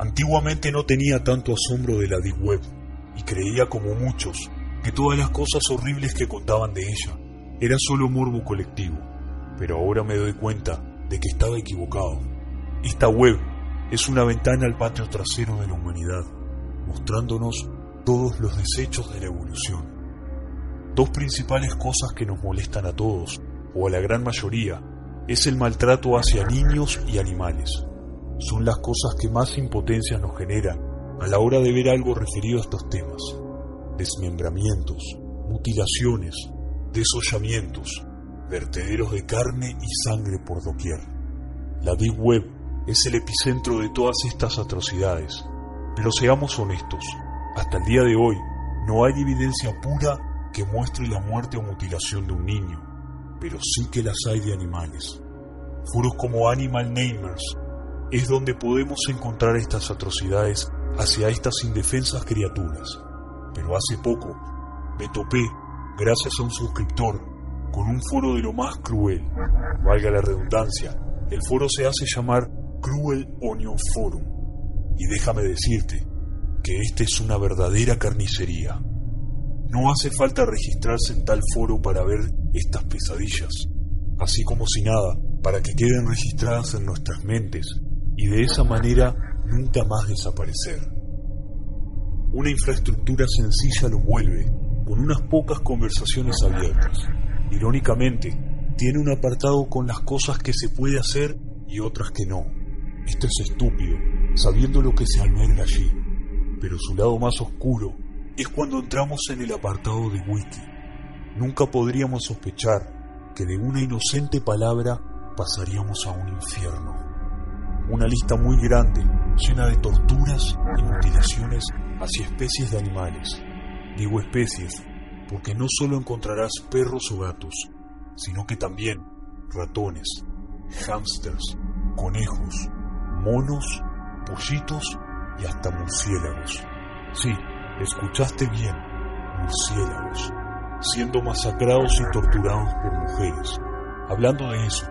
Antiguamente no tenía tanto asombro de la Deep Web y creía como muchos que todas las cosas horribles que contaban de ella era solo morbo colectivo, pero ahora me doy cuenta de que estaba equivocado. Esta web es una ventana al patio trasero de la humanidad, mostrándonos todos los desechos de la evolución. Dos principales cosas que nos molestan a todos, o a la gran mayoría, es el maltrato hacia niños y animales son las cosas que más impotencia nos generan a la hora de ver algo referido a estos temas. Desmembramientos, mutilaciones, desollamientos, vertederos de carne y sangre por doquier. La Deep Web es el epicentro de todas estas atrocidades, pero seamos honestos, hasta el día de hoy no hay evidencia pura que muestre la muerte o mutilación de un niño, pero sí que las hay de animales. Foros como Animal Namers es donde podemos encontrar estas atrocidades hacia estas indefensas criaturas. Pero hace poco me topé, gracias a un suscriptor, con un foro de lo más cruel. Valga la redundancia, el foro se hace llamar Cruel Onion Forum. Y déjame decirte que esta es una verdadera carnicería. No hace falta registrarse en tal foro para ver estas pesadillas, así como si nada, para que queden registradas en nuestras mentes y de esa manera nunca más desaparecer. Una infraestructura sencilla lo vuelve, con unas pocas conversaciones abiertas. Irónicamente, tiene un apartado con las cosas que se puede hacer y otras que no. Esto es estúpido, sabiendo lo que se alberga allí. Pero su lado más oscuro es cuando entramos en el apartado de Wiki. Nunca podríamos sospechar que de una inocente palabra pasaríamos a un infierno una lista muy grande, llena de torturas y mutilaciones hacia especies de animales. Digo especies porque no solo encontrarás perros o gatos, sino que también ratones, hámsters, conejos, monos, pollitos y hasta murciélagos. Sí, escuchaste bien, murciélagos, siendo masacrados y torturados por mujeres. Hablando de eso,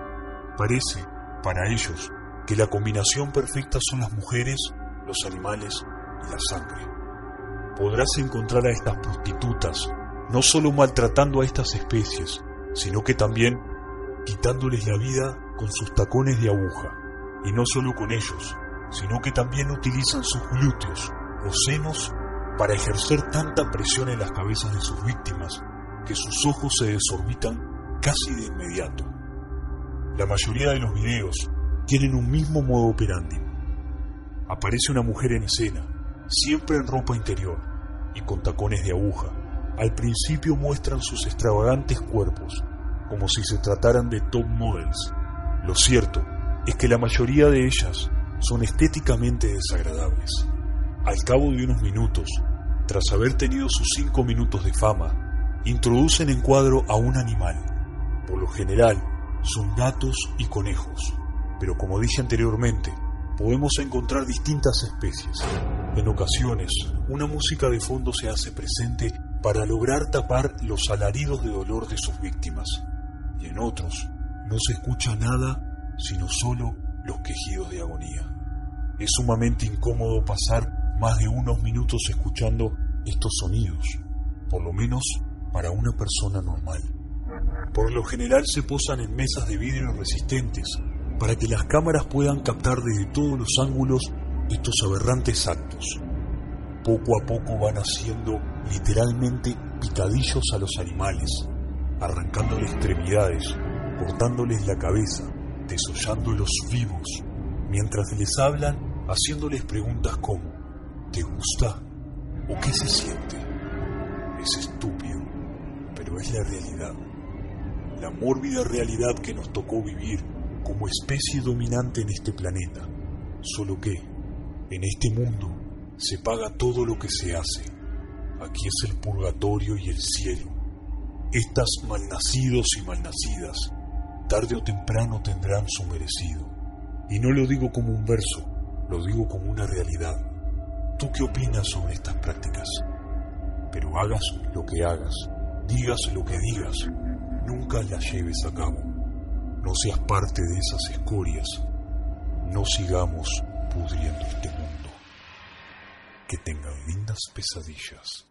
parece, para ellos, que la combinación perfecta son las mujeres, los animales y la sangre. Podrás encontrar a estas prostitutas no solo maltratando a estas especies, sino que también quitándoles la vida con sus tacones de aguja. Y no solo con ellos, sino que también utilizan sus glúteos o senos para ejercer tanta presión en las cabezas de sus víctimas que sus ojos se desorbitan casi de inmediato. La mayoría de los videos tienen un mismo modo operandi. Aparece una mujer en escena, siempre en ropa interior y con tacones de aguja. Al principio muestran sus extravagantes cuerpos, como si se trataran de top models. Lo cierto es que la mayoría de ellas son estéticamente desagradables. Al cabo de unos minutos, tras haber tenido sus cinco minutos de fama, introducen en cuadro a un animal. Por lo general, son gatos y conejos pero como dije anteriormente, podemos encontrar distintas especies. En ocasiones, una música de fondo se hace presente para lograr tapar los alaridos de dolor de sus víctimas. Y en otros, no se escucha nada, sino solo los quejidos de agonía. Es sumamente incómodo pasar más de unos minutos escuchando estos sonidos, por lo menos para una persona normal. Por lo general se posan en mesas de vidrio resistentes para que las cámaras puedan captar desde todos los ángulos estos aberrantes actos. Poco a poco van haciendo literalmente picadillos a los animales, arrancándoles extremidades, cortándoles la cabeza, desollándolos vivos, mientras les hablan haciéndoles preguntas como ¿Te gusta? ¿O qué se siente? Es estúpido, pero es la realidad. La mórbida realidad que nos tocó vivir como especie dominante en este planeta. Solo que, en este mundo, se paga todo lo que se hace. Aquí es el purgatorio y el cielo. Estas malnacidos y malnacidas, tarde o temprano tendrán su merecido. Y no lo digo como un verso, lo digo como una realidad. ¿Tú qué opinas sobre estas prácticas? Pero hagas lo que hagas, digas lo que digas, nunca las lleves a cabo. No seas parte de esas escorias. No sigamos pudriendo este mundo. Que tengan lindas pesadillas.